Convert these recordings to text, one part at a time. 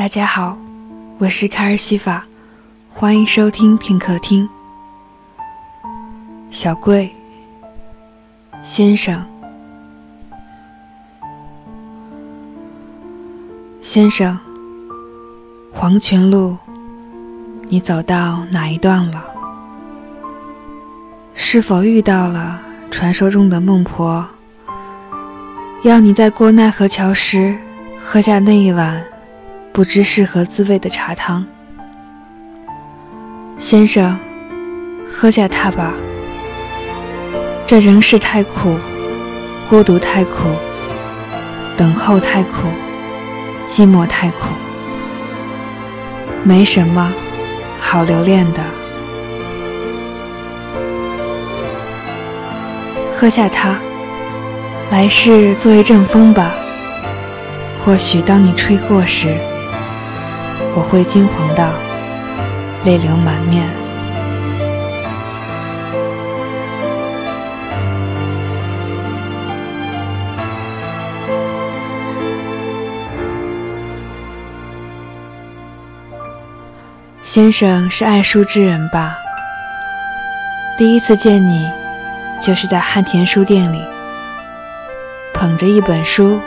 大家好，我是卡尔西法，欢迎收听片刻听。小贵先生，先生，黄泉路，你走到哪一段了？是否遇到了传说中的孟婆，要你在过奈何桥时喝下那一碗不知是何滋味的茶汤？先生，喝下它吧。这人世太苦，孤独太苦，等候太苦，寂寞太苦，没什么好留恋的。喝下它，来世做一阵风吧。或许当你吹过时，我会惊惶到泪流满面。先生是爱书之人吧？第一次见你，就是在汉田书店里，捧着一本书，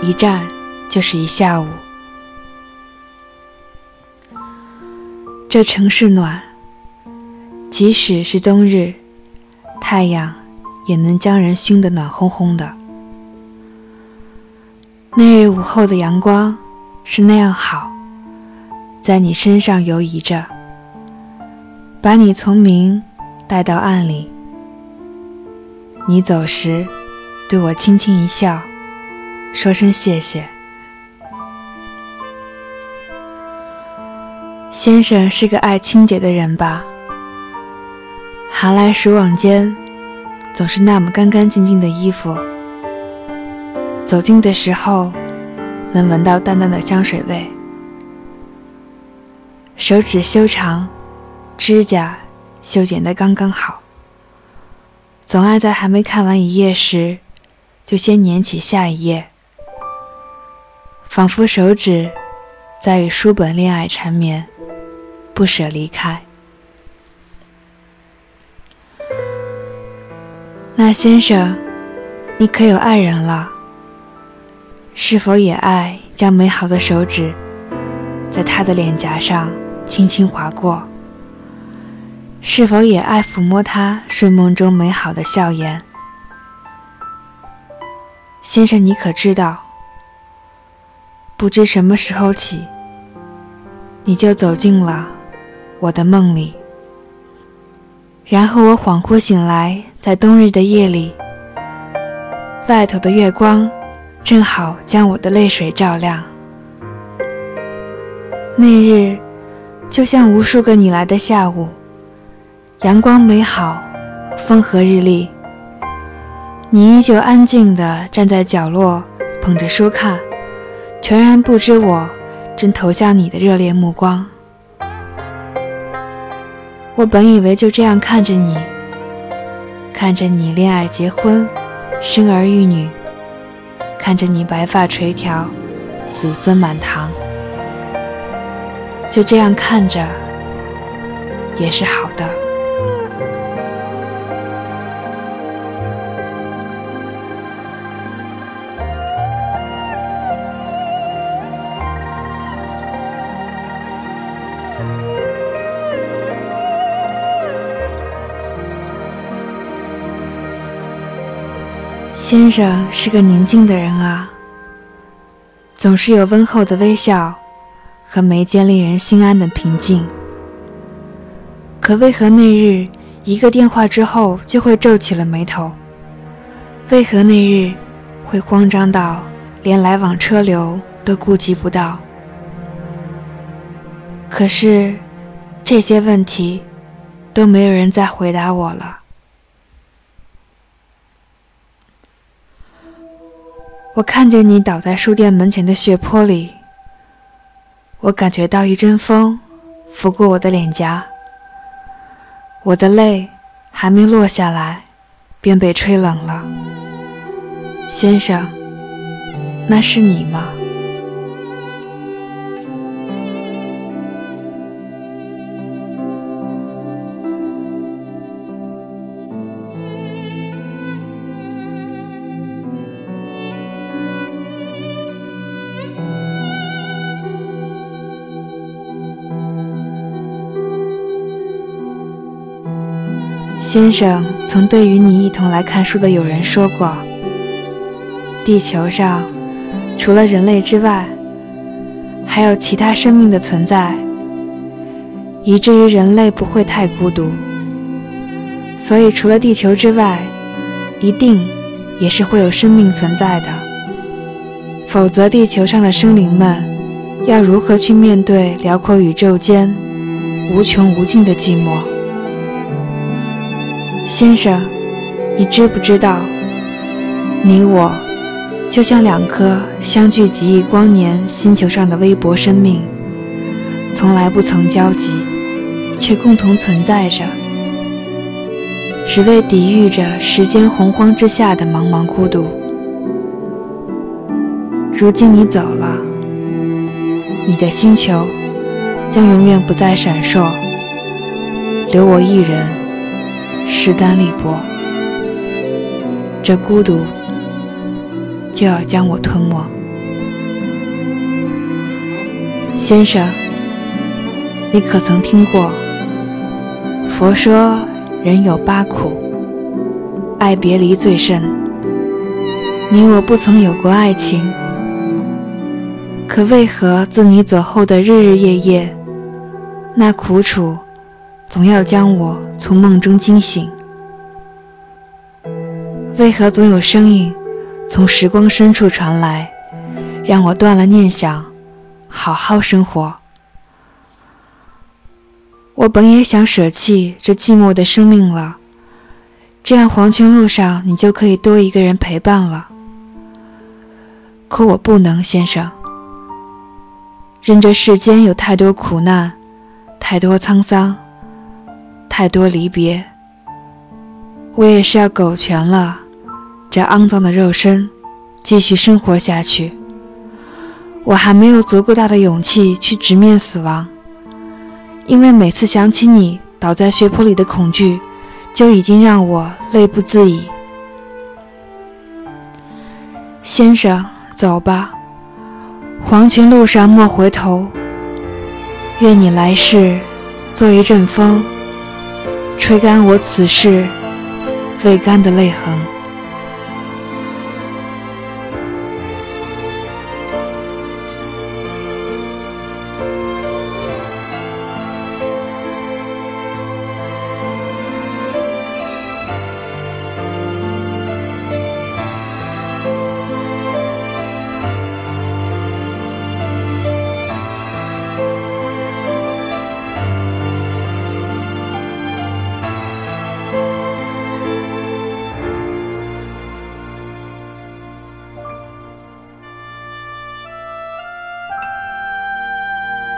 一站就是一下午。这城市暖，即使是冬日，太阳也能将人熏得暖烘烘的。那日午后的阳光是那样好。在你身上游移着，把你从明带到暗里。你走时，对我轻轻一笑，说声谢谢。先生是个爱清洁的人吧？寒来暑往间，总是那么干干净净的衣服。走近的时候，能闻到淡淡的香水味。手指修长，指甲修剪得刚刚好。总爱在还没看完一页时，就先捻起下一页，仿佛手指在与书本恋爱缠绵，不舍离开。那先生，你可有爱人了？是否也爱将美好的手指在他的脸颊上？轻轻划过，是否也爱抚摸他睡梦中美好的笑颜？先生，你可知道？不知什么时候起，你就走进了我的梦里。然后我恍惚醒来，在冬日的夜里，外头的月光正好将我的泪水照亮。那日。就像无数个你来的下午，阳光美好，风和日丽。你依旧安静地站在角落，捧着书看，全然不知我正投向你的热烈目光。我本以为就这样看着你，看着你恋爱结婚，生儿育女，看着你白发垂髫，子孙满堂。就这样看着，也是好的。先生是个宁静的人啊，总是有温厚的微笑。和眉间令人心安的平静，可为何那日一个电话之后就会皱起了眉头？为何那日会慌张到连来往车流都顾及不到？可是这些问题都没有人再回答我了。我看见你倒在书店门前的血泊里。我感觉到一阵风拂过我的脸颊，我的泪还没落下来，便被吹冷了。先生，那是你吗？先生曾对与你一同来看书的友人说过：“地球上除了人类之外，还有其他生命的存在，以至于人类不会太孤独。所以，除了地球之外，一定也是会有生命存在的。否则，地球上的生灵们要如何去面对辽阔宇宙间无穷无尽的寂寞？”先生，你知不知道，你我就像两颗相距几亿光年星球上的微薄生命，从来不曾交集，却共同存在着，只为抵御着时间洪荒之下的茫茫孤独。如今你走了，你的星球将永远不再闪烁，留我一人。势单力薄，这孤独就要将我吞没。先生，你可曾听过？佛说人有八苦，爱别离最甚。你我不曾有过爱情，可为何自你走后的日日夜夜，那苦楚？总要将我从梦中惊醒。为何总有声音从时光深处传来，让我断了念想，好好生活？我本也想舍弃这寂寞的生命了，这样黄泉路上你就可以多一个人陪伴了。可我不能，先生，任这世间有太多苦难，太多沧桑。太多离别，我也是要苟全了这肮脏的肉身，继续生活下去。我还没有足够大的勇气去直面死亡，因为每次想起你倒在血泊里的恐惧，就已经让我泪不自已。先生，走吧，黄泉路上莫回头。愿你来世做一阵风。吹干我此世未干的泪痕。